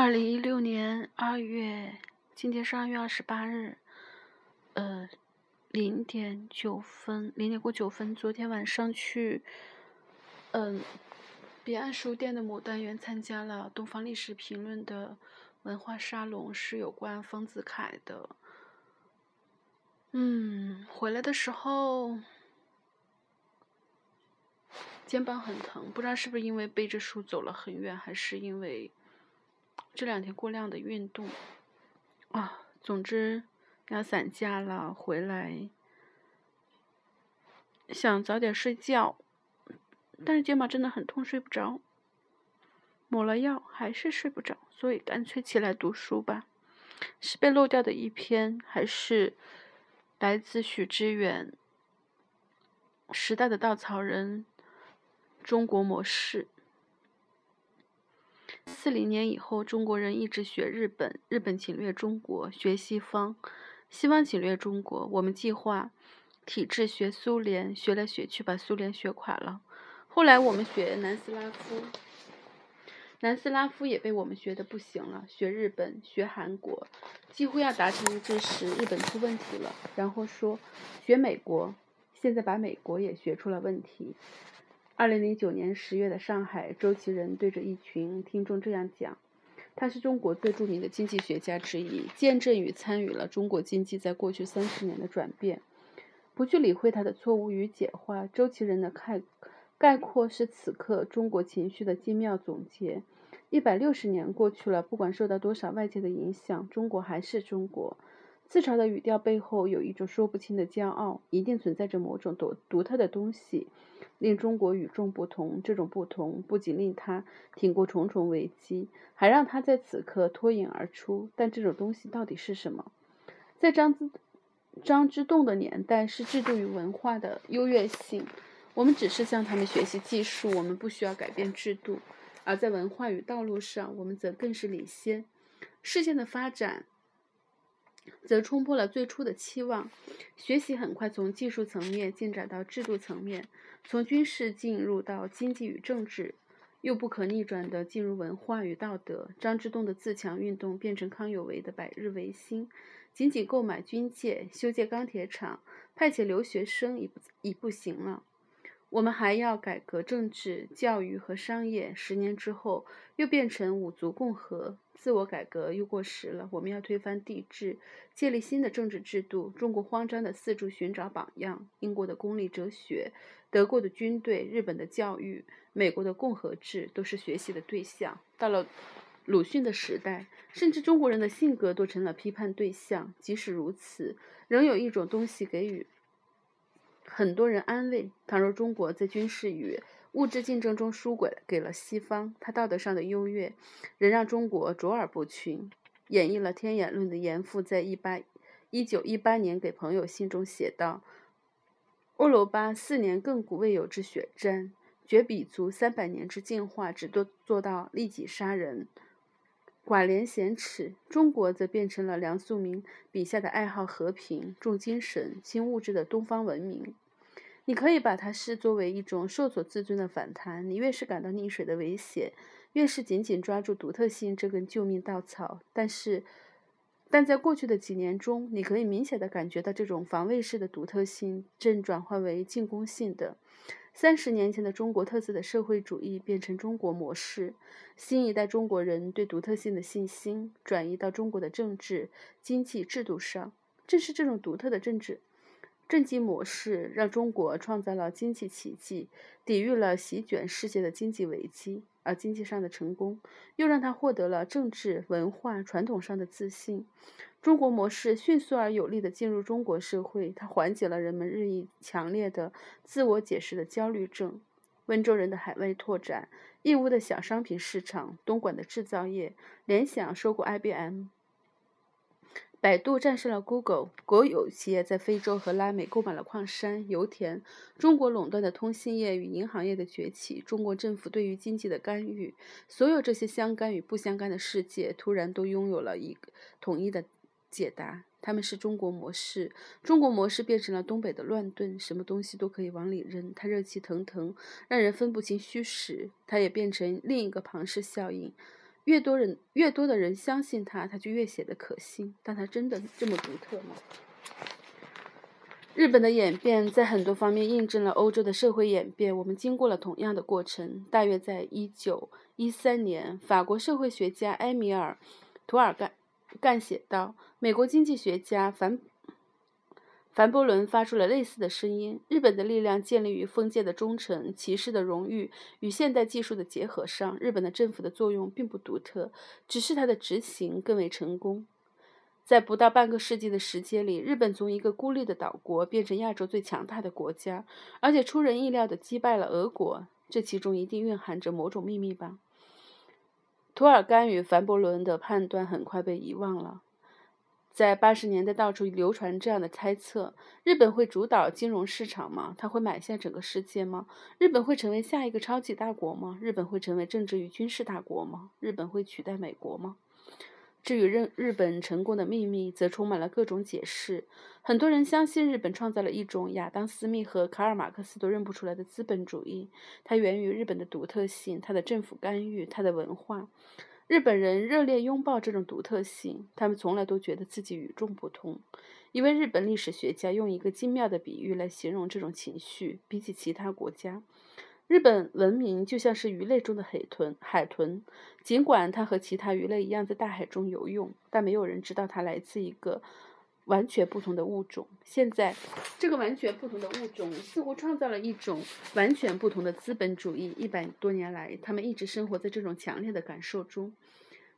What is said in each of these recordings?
二零一六年二月，今天是二月二十八日，呃，零点九分，零点过九分。昨天晚上去，嗯，彼岸书店的牡丹园参加了《东方历史评论》的文化沙龙，是有关丰子恺的。嗯，回来的时候肩膀很疼，不知道是不是因为背着书走了很远，还是因为。这两天过量的运动啊，总之要散架了，回来想早点睡觉，但是肩膀真的很痛，睡不着。抹了药还是睡不着，所以干脆起来读书吧。是被漏掉的一篇，还是来自许知远《时代的稻草人》中国模式？四零年以后，中国人一直学日本，日本侵略中国；学西方，西方侵略中国。我们计划体制学苏联，学来学去把苏联学垮了。后来我们学南斯拉夫，南斯拉夫也被我们学的不行了。学日本，学韩国，几乎要达成一致时，日本出问题了。然后说学美国，现在把美国也学出了问题。二零零九年十月的上海，周其仁对着一群听众这样讲：“他是中国最著名的经济学家之一，见证与参与了中国经济在过去三十年的转变。”不去理会他的错误与简化，周其仁的概概括是此刻中国情绪的精妙总结。一百六十年过去了，不管受到多少外界的影响，中国还是中国。自嘲的语调背后有一种说不清的骄傲，一定存在着某种独独特的东西，令中国与众不同。这种不同不仅令他挺过重重危机，还让他在此刻脱颖而出。但这种东西到底是什么？在张之张之洞的年代，是制度与文化的优越性。我们只是向他们学习技术，我们不需要改变制度；而在文化与道路上，我们则更是领先。事件的发展。则冲破了最初的期望。学习很快从技术层面进展到制度层面，从军事进入到经济与政治，又不可逆转地进入文化与道德。张之洞的自强运动变成康有为的百日维新。仅仅购买军舰、修建钢铁厂、派遣留学生已不已不行了。我们还要改革政治、教育和商业。十年之后，又变成五族共和。自我改革又过时了。我们要推翻帝制，建立新的政治制度。中国慌张地四处寻找榜样。英国的功利哲学、德国的军队、日本的教育、美国的共和制，都是学习的对象。到了鲁迅的时代，甚至中国人的性格都成了批判对象。即使如此，仍有一种东西给予。很多人安慰：倘若中国在军事与物质竞争中输给给了西方，它道德上的优越仍让中国卓尔不群。演绎了天演论的严复，在一八一九一八年给朋友信中写道：“欧罗巴四年亘古未有之血战，绝比足三百年之进化，只多做到利己杀人，寡廉鲜耻。中国则变成了梁漱溟笔下的爱好和平、重精神、轻物质的东方文明。”你可以把它视作为一种受挫自尊的反弹。你越是感到溺水的危险，越是紧紧抓住独特性这根救命稻草。但是，但在过去的几年中，你可以明显的感觉到这种防卫式的独特性正转换为进攻性的。三十年前的中国特色的社会主义变成中国模式，新一代中国人对独特性的信心转移到中国的政治、经济制度上。正是这种独特的政治。政绩模式让中国创造了经济奇迹，抵御了席卷世界的经济危机；而经济上的成功，又让他获得了政治、文化、传统上的自信。中国模式迅速而有力地进入中国社会，它缓解了人们日益强烈的自我解释的焦虑症。温州人的海外拓展，义乌的小商品市场，东莞的制造业，联想收购 IBM。百度战胜了 Google，国有企业在非洲和拉美购买了矿山、油田。中国垄断的通信业与银行业的崛起，中国政府对于经济的干预，所有这些相干与不相干的世界，突然都拥有了一统一的解答。他们是中国模式。中国模式变成了东北的乱炖，什么东西都可以往里扔，它热气腾腾，让人分不清虚实。它也变成另一个庞氏效应。越多人越多的人相信它，它就越显得可信。但它真的这么独特吗？日本的演变在很多方面印证了欧洲的社会演变。我们经过了同样的过程。大约在一九一三年，法国社会学家埃米尔·图尔干干写道：“美国经济学家凡凡伯伦发出了类似的声音。日本的力量建立于封建的忠诚、骑士的荣誉与现代技术的结合上。日本的政府的作用并不独特，只是它的执行更为成功。”在不到半个世纪的时间里，日本从一个孤立的岛国变成亚洲最强大的国家，而且出人意料地击败了俄国。这其中一定蕴含着某种秘密吧？图尔干与凡伯伦的判断很快被遗忘了。在八十年代，到处流传这样的猜测：日本会主导金融市场吗？它会买下整个世界吗？日本会成为下一个超级大国吗？日本会成为政治与军事大国吗？日本会取代美国吗？至于日日本成功的秘密，则充满了各种解释。很多人相信日本创造了一种亚当·斯密和卡尔·马克思都认不出来的资本主义，它源于日本的独特性、它的政府干预、它的文化。日本人热烈拥抱这种独特性，他们从来都觉得自己与众不同。一位日本历史学家用一个精妙的比喻来形容这种情绪：比起其他国家。日本文明就像是鱼类中的海豚，海豚，尽管它和其他鱼类一样在大海中游泳，但没有人知道它来自一个完全不同的物种。现在，这个完全不同的物种似乎创造了一种完全不同的资本主义。一百多年来，他们一直生活在这种强烈的感受中。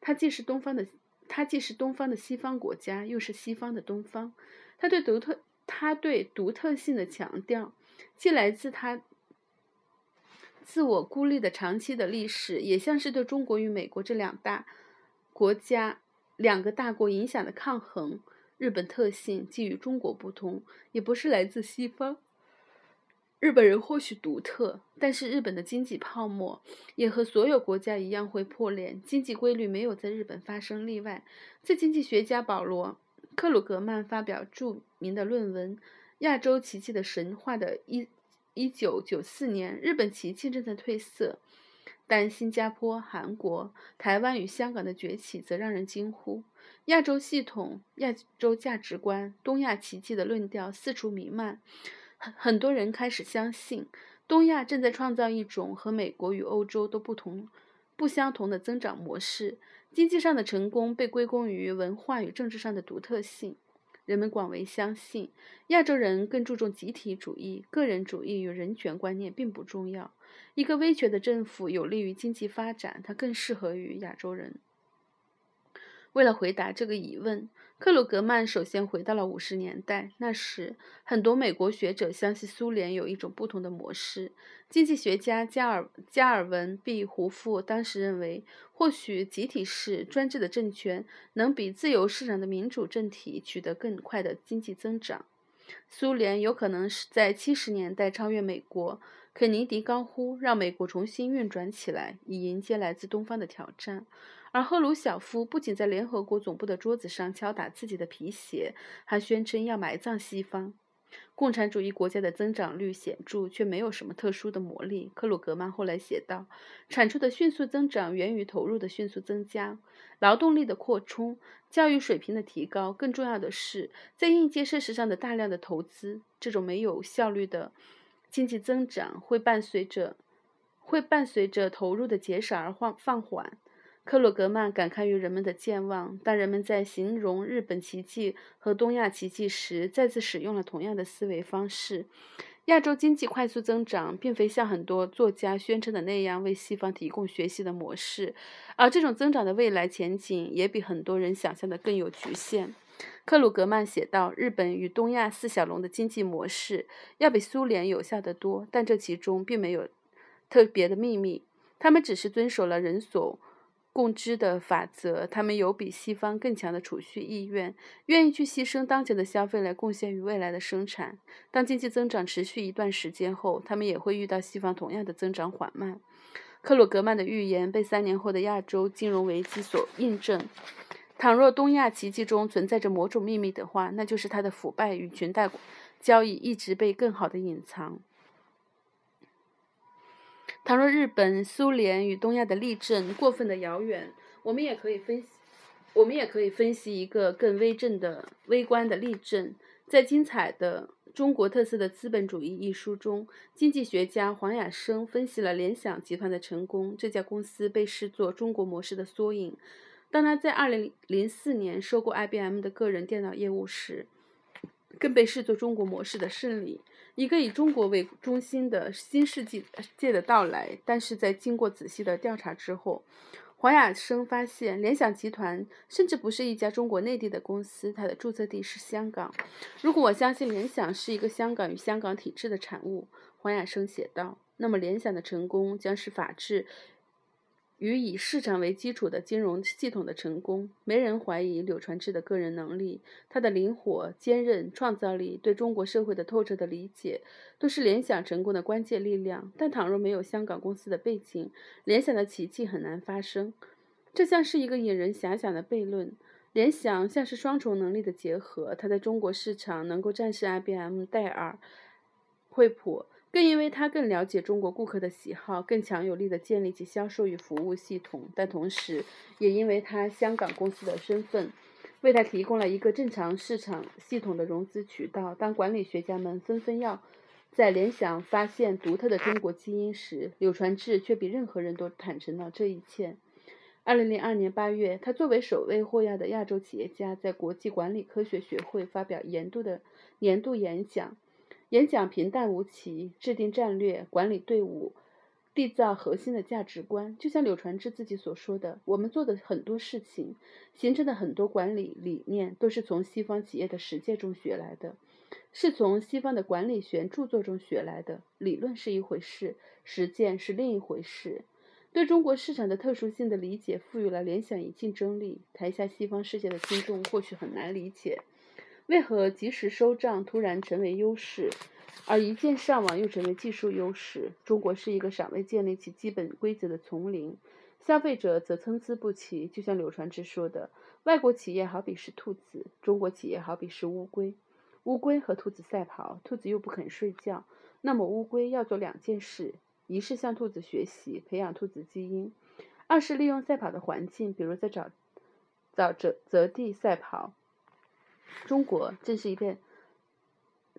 它既是东方的，它既是东方的西方国家，又是西方的东方。它对独特，它对独特性的强调，既来自它。自我孤立的长期的历史，也像是对中国与美国这两大国家、两个大国影响的抗衡。日本特性既与中国不同，也不是来自西方。日本人或许独特，但是日本的经济泡沫也和所有国家一样会破裂。经济规律没有在日本发生例外。在经济学家保罗·克鲁格曼发表著名的论文《亚洲奇迹的神话》的一。一九九四年，日本奇迹正在褪色，但新加坡、韩国、台湾与香港的崛起则让人惊呼。亚洲系统、亚洲价值观、东亚奇迹的论调四处弥漫，很很多人开始相信，东亚正在创造一种和美国与欧洲都不同、不相同的增长模式。经济上的成功被归功于文化与政治上的独特性。人们广为相信，亚洲人更注重集体主义，个人主义与人权观念并不重要。一个威权的政府有利于经济发展，它更适合于亚洲人。为了回答这个疑问，克鲁格曼首先回到了五十年代。那时，很多美国学者相信苏联有一种不同的模式。经济学家加尔加尔文 ·B· 胡夫当时认为，或许集体式专制的政权能比自由市场的民主政体取得更快的经济增长。苏联有可能是在七十年代超越美国。肯尼迪高呼：“让美国重新运转起来，以迎接来自东方的挑战。”而赫鲁晓夫不仅在联合国总部的桌子上敲打自己的皮鞋，还宣称要埋葬西方。共产主义国家的增长率显著，却没有什么特殊的魔力。克鲁格曼后来写道：“产出的迅速增长源于投入的迅速增加，劳动力的扩充，教育水平的提高。更重要的是，在应届设施上的大量的投资。这种没有效率的经济增长会伴随着会伴随着投入的减少而放放缓。”克鲁格曼感慨于人们的健忘。当人们在形容日本奇迹和东亚奇迹时，再次使用了同样的思维方式。亚洲经济快速增长，并非像很多作家宣称的那样为西方提供学习的模式，而这种增长的未来前景也比很多人想象的更有局限。克鲁格曼写道：“日本与东亚四小龙的经济模式要比苏联有效得多，但这其中并没有特别的秘密，他们只是遵守了人所。”共知的法则，他们有比西方更强的储蓄意愿，愿意去牺牲当前的消费来贡献于未来的生产。当经济增长持续一段时间后，他们也会遇到西方同样的增长缓慢。克鲁格曼的预言被三年后的亚洲金融危机所印证。倘若东亚奇迹中存在着某种秘密的话，那就是它的腐败与裙带交易一直被更好的隐藏。倘若日本、苏联与东亚的例证过分的遥远，我们也可以分析，我们也可以分析一个更微正的、微观的例证。在精彩的《中国特色的资本主义》一书中，经济学家黄雅生分析了联想集团的成功。这家公司被视作中国模式的缩影。当他在2004年收购 IBM 的个人电脑业务时，更被视作中国模式的胜利，一个以中国为中心的新世纪界的到来。但是在经过仔细的调查之后，黄雅生发现，联想集团甚至不是一家中国内地的公司，它的注册地是香港。如果我相信联想是一个香港与香港体制的产物，黄雅生写道，那么联想的成功将是法治。与以市场为基础的金融系统的成功，没人怀疑柳传志的个人能力，他的灵活、坚韧、创造力，对中国社会的透彻的理解，都是联想成功的关键力量。但倘若没有香港公司的背景，联想的奇迹很难发生。这像是一个引人遐想的悖论。联想像是双重能力的结合，它在中国市场能够战胜 IBM、戴尔、惠普。更因为他更了解中国顾客的喜好，更强有力地建立起销售与服务系统，但同时也因为他香港公司的身份，为他提供了一个正常市场系统的融资渠道。当管理学家们纷纷要在联想发现独特的中国基因时，柳传志却比任何人都坦诚了这一切。二零零二年八月，他作为首位获邀的亚洲企业家，在国际管理科学学会发表年度的年度演讲。演讲平淡无奇，制定战略、管理队伍、缔造核心的价值观。就像柳传志自己所说的：“我们做的很多事情，形成的很多管理理念，都是从西方企业的实践中学来的，是从西方的管理学著作中学来的。理论是一回事，实践是另一回事。”对中国市场的特殊性的理解，赋予了联想以竞争力。台下西方世界的听众或许很难理解。为何及时收账突然成为优势，而一键上网又成为技术优势？中国是一个尚未建立起基本规则的丛林，消费者则参差不齐。就像柳传志说的：“外国企业好比是兔子，中国企业好比是乌龟。乌龟和兔子赛跑，兔子又不肯睡觉，那么乌龟要做两件事：一是向兔子学习，培养兔子基因；二是利用赛跑的环境，比如在沼沼泽泽地赛跑。”中国正是一片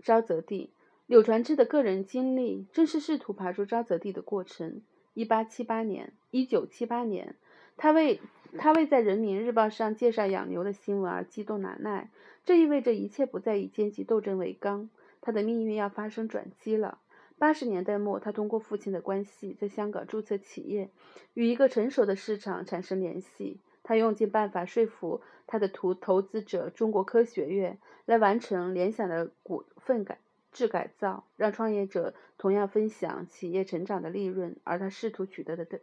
沼泽地。柳传志的个人经历正是试图爬出沼泽地的过程。一八七八年，一九七八年，他为他为在《人民日报》上介绍养牛的新闻而激动难耐。这意味着一切不再以阶级斗争为纲，他的命运要发生转机了。八十年代末，他通过父亲的关系在香港注册企业，与一个成熟的市场产生联系。他用尽办法说服他的投投资者中国科学院来完成联想的股份改制改造，让创业者同样分享企业成长的利润。而他试图取得的，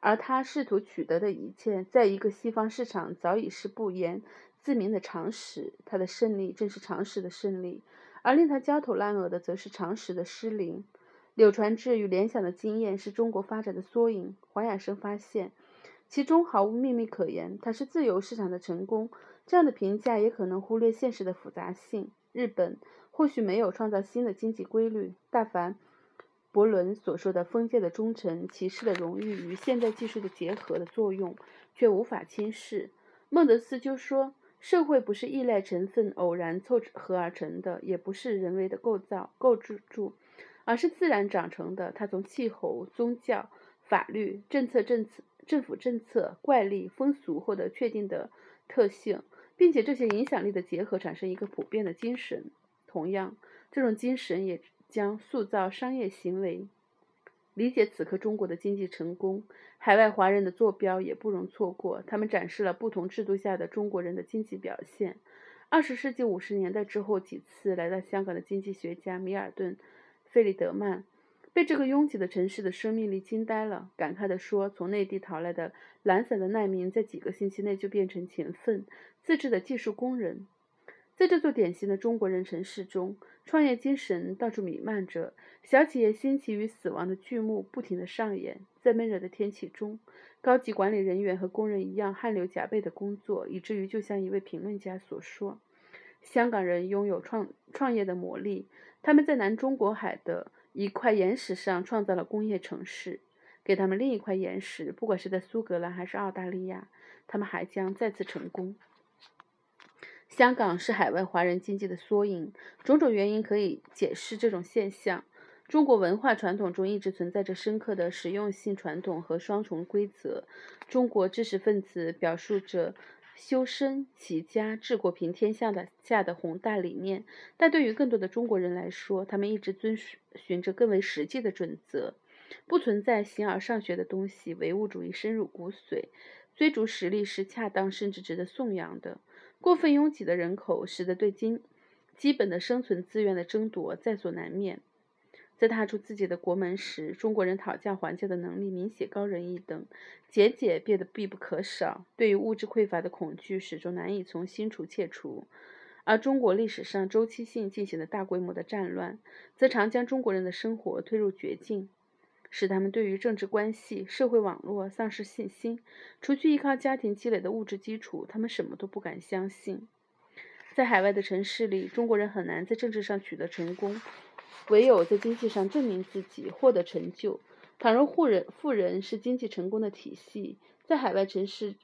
而他试图取得的一切，在一个西方市场早已是不言自明的常识。他的胜利正是常识的胜利，而令他焦头烂额的，则是常识的失灵。柳传志与联想的经验是中国发展的缩影。黄雅生发现。其中毫无秘密可言，它是自由市场的成功。这样的评价也可能忽略现实的复杂性。日本或许没有创造新的经济规律，但凡伯伦所说的封建的忠诚、骑士的荣誉与现代技术的结合的作用，却无法轻视。孟德斯鸠说：“社会不是依赖成分偶然凑合而成的，也不是人为的构造构筑住，而是自然长成的。它从气候、宗教、法律、政策、政策。”政府政策、怪力、风俗获得确定的特性，并且这些影响力的结合产生一个普遍的精神。同样，这种精神也将塑造商业行为。理解此刻中国的经济成功，海外华人的坐标也不容错过。他们展示了不同制度下的中国人的经济表现。二十世纪五十年代之后几次来到香港的经济学家米尔顿·费利德曼。被这个拥挤的城市的生命力惊呆了，感慨地说：“从内地逃来的懒散的难民，在几个星期内就变成勤奋、自制的技术工人。在这座典型的中国人城市中，创业精神到处弥漫着。小企业兴起与死亡的剧目不停地上演。在闷热的天气中，高级管理人员和工人一样汗流浃背地工作，以至于就像一位评论家所说：‘香港人拥有创创业的魔力，他们在南中国海的。’”一块岩石上创造了工业城市。给他们另一块岩石，不管是在苏格兰还是澳大利亚，他们还将再次成功。香港是海外华人经济的缩影，种种原因可以解释这种现象。中国文化传统中一直存在着深刻的实用性传统和双重规则。中国知识分子表述着修身齐家治国平天下的下的宏大理念，但对于更多的中国人来说，他们一直遵循着更为实际的准则。不存在形而上学的东西，唯物主义深入骨髓，追逐实力是恰当甚至值得颂扬的。过分拥挤的人口使得对经基本的生存资源的争夺在所难免。在踏出自己的国门时，中国人讨价还价的能力明显高人一等，节俭变得必不可少。对于物质匮乏的恐惧始终难以从心处切除，而中国历史上周期性进行的大规模的战乱，则常将中国人的生活推入绝境，使他们对于政治关系、社会网络丧失信心。除去依靠家庭积累的物质基础，他们什么都不敢相信。在海外的城市里，中国人很难在政治上取得成功。唯有在经济上证明自己，获得成就。倘若富人富人是经济成功的体系，在海外城市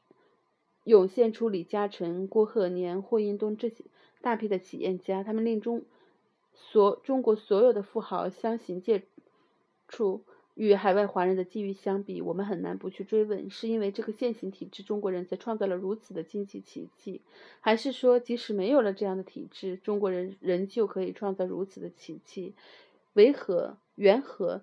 涌现出李嘉诚、郭鹤年、霍英东这些大批的企业家，他们令中所中国所有的富豪相形见绌。与海外华人的机遇相比，我们很难不去追问：是因为这个现行体制，中国人才创造了如此的经济奇迹，还是说，即使没有了这样的体制，中国人仍旧可以创造如此的奇迹？为何？缘何？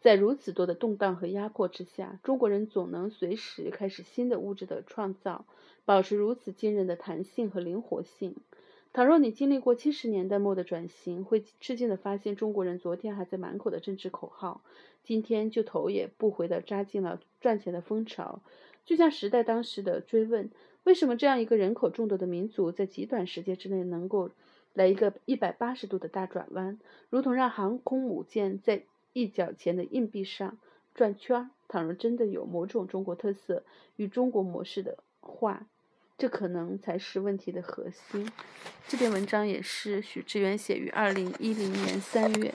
在如此多的动荡和压迫之下，中国人总能随时开始新的物质的创造，保持如此惊人的弹性和灵活性？倘若你经历过七十年代末的转型，会吃惊地发现，中国人昨天还在满口的政治口号，今天就头也不回地扎进了赚钱的风潮。就像时代当时的追问：为什么这样一个人口众多的民族，在极短时间之内能够来一个一百八十度的大转弯，如同让航空母舰在一角钱的硬币上转圈？倘若真的有某种中国特色与中国模式的话，这可能才是问题的核心。这篇文章也是许志远写于二零一零年三月。